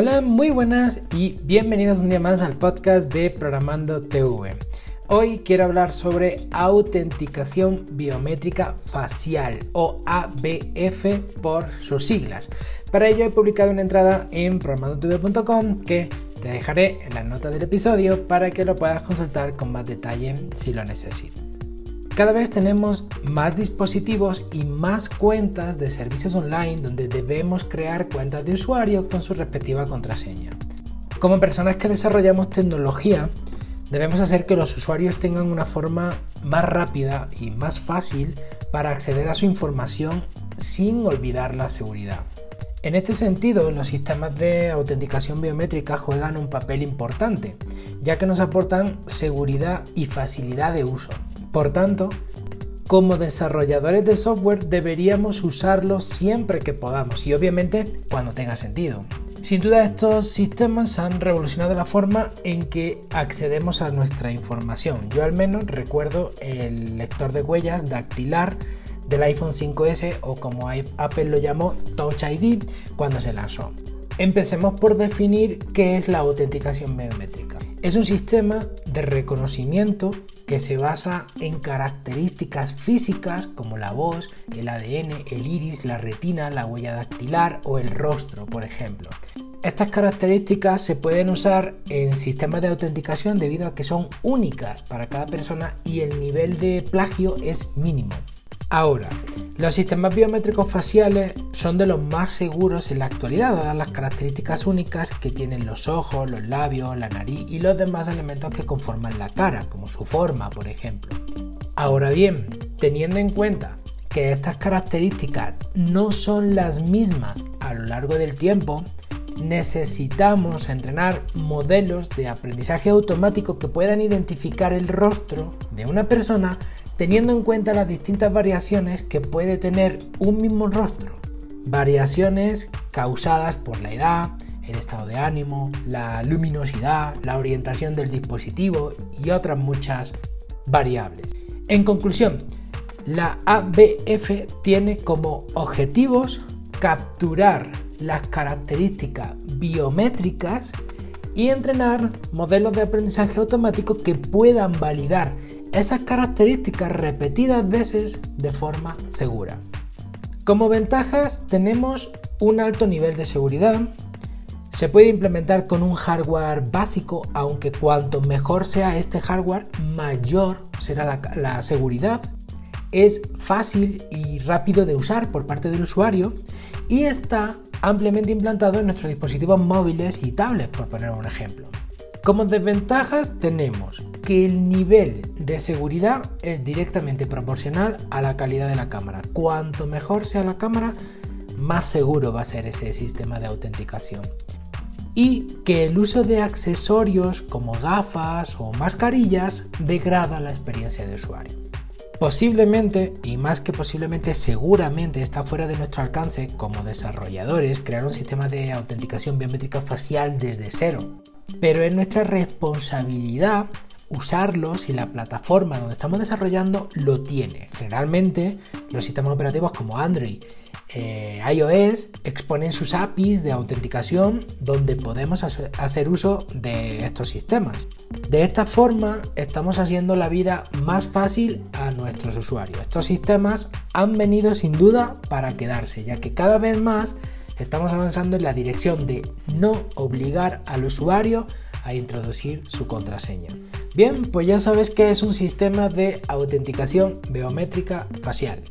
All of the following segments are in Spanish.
Hola, muy buenas y bienvenidos un día más al podcast de Programando TV. Hoy quiero hablar sobre autenticación biométrica facial o ABF por sus siglas. Para ello he publicado una entrada en programandotv.com que te dejaré en la nota del episodio para que lo puedas consultar con más detalle si lo necesitas. Cada vez tenemos más dispositivos y más cuentas de servicios online donde debemos crear cuentas de usuario con su respectiva contraseña. Como personas que desarrollamos tecnología, debemos hacer que los usuarios tengan una forma más rápida y más fácil para acceder a su información sin olvidar la seguridad. En este sentido, los sistemas de autenticación biométrica juegan un papel importante, ya que nos aportan seguridad y facilidad de uso. Por tanto, como desarrolladores de software deberíamos usarlos siempre que podamos y obviamente cuando tenga sentido. Sin duda estos sistemas han revolucionado la forma en que accedemos a nuestra información. Yo al menos recuerdo el lector de huellas dactilar del iPhone 5S o como Apple lo llamó Touch ID cuando se lanzó. Empecemos por definir qué es la autenticación biométrica. Es un sistema de reconocimiento que se basa en características físicas como la voz, el ADN, el iris, la retina, la huella dactilar o el rostro, por ejemplo. Estas características se pueden usar en sistemas de autenticación debido a que son únicas para cada persona y el nivel de plagio es mínimo. Ahora, los sistemas biométricos faciales son de los más seguros en la actualidad, dadas las características únicas que tienen los ojos, los labios, la nariz y los demás elementos que conforman la cara, como su forma, por ejemplo. Ahora bien, teniendo en cuenta que estas características no son las mismas a lo largo del tiempo, necesitamos entrenar modelos de aprendizaje automático que puedan identificar el rostro de una persona teniendo en cuenta las distintas variaciones que puede tener un mismo rostro. Variaciones causadas por la edad, el estado de ánimo, la luminosidad, la orientación del dispositivo y otras muchas variables. En conclusión, la ABF tiene como objetivos capturar las características biométricas y entrenar modelos de aprendizaje automático que puedan validar esas características repetidas veces de forma segura. Como ventajas tenemos un alto nivel de seguridad, se puede implementar con un hardware básico, aunque cuanto mejor sea este hardware, mayor será la, seguridad. Es fácil y rápido de usar por parte del usuario y está ampliamente implantado en nuestros dispositivos móviles y tablets, por poner un ejemplo. Como desventajas tenemos que el nivel de seguridad es directamente proporcional a la calidad de la cámara. Cuanto mejor sea la cámara, más seguro va a ser ese sistema de autenticación. Y que el uso de accesorios como gafas o mascarillas degrada la experiencia de usuario. Posiblemente, y más que posiblemente, seguramente está fuera de nuestro alcance como desarrolladores crear un sistema de autenticación biométrica facial desde cero. Pero es nuestra responsabilidad usarlos y la plataforma donde estamos desarrollando lo tiene. Generalmente los sistemas operativos como Android, eh, iOS exponen sus APIs de autenticación donde podemos hacer uso de estos sistemas. De esta forma estamos haciendo la vida más fácil a nuestros usuarios. Estos sistemas han venido sin duda para quedarse, ya que cada vez más estamos avanzando en la dirección de no obligar al usuario a introducir su contraseña. Bien, pues ya sabes que es un sistema de autenticación biométrica facial.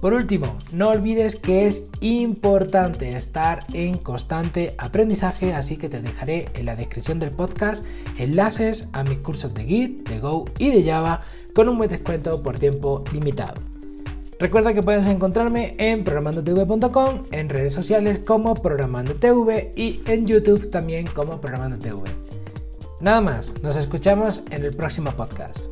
Por último, no olvides que es importante estar en constante aprendizaje, así que te dejaré en la descripción del podcast enlaces a mis cursos de Git, de Go y de Java con un buen descuento por tiempo limitado. Recuerda que puedes encontrarme en programandotv.com, en redes sociales como programandotv y en YouTube también como programandotv. Nada más, nos escuchamos en el próximo podcast.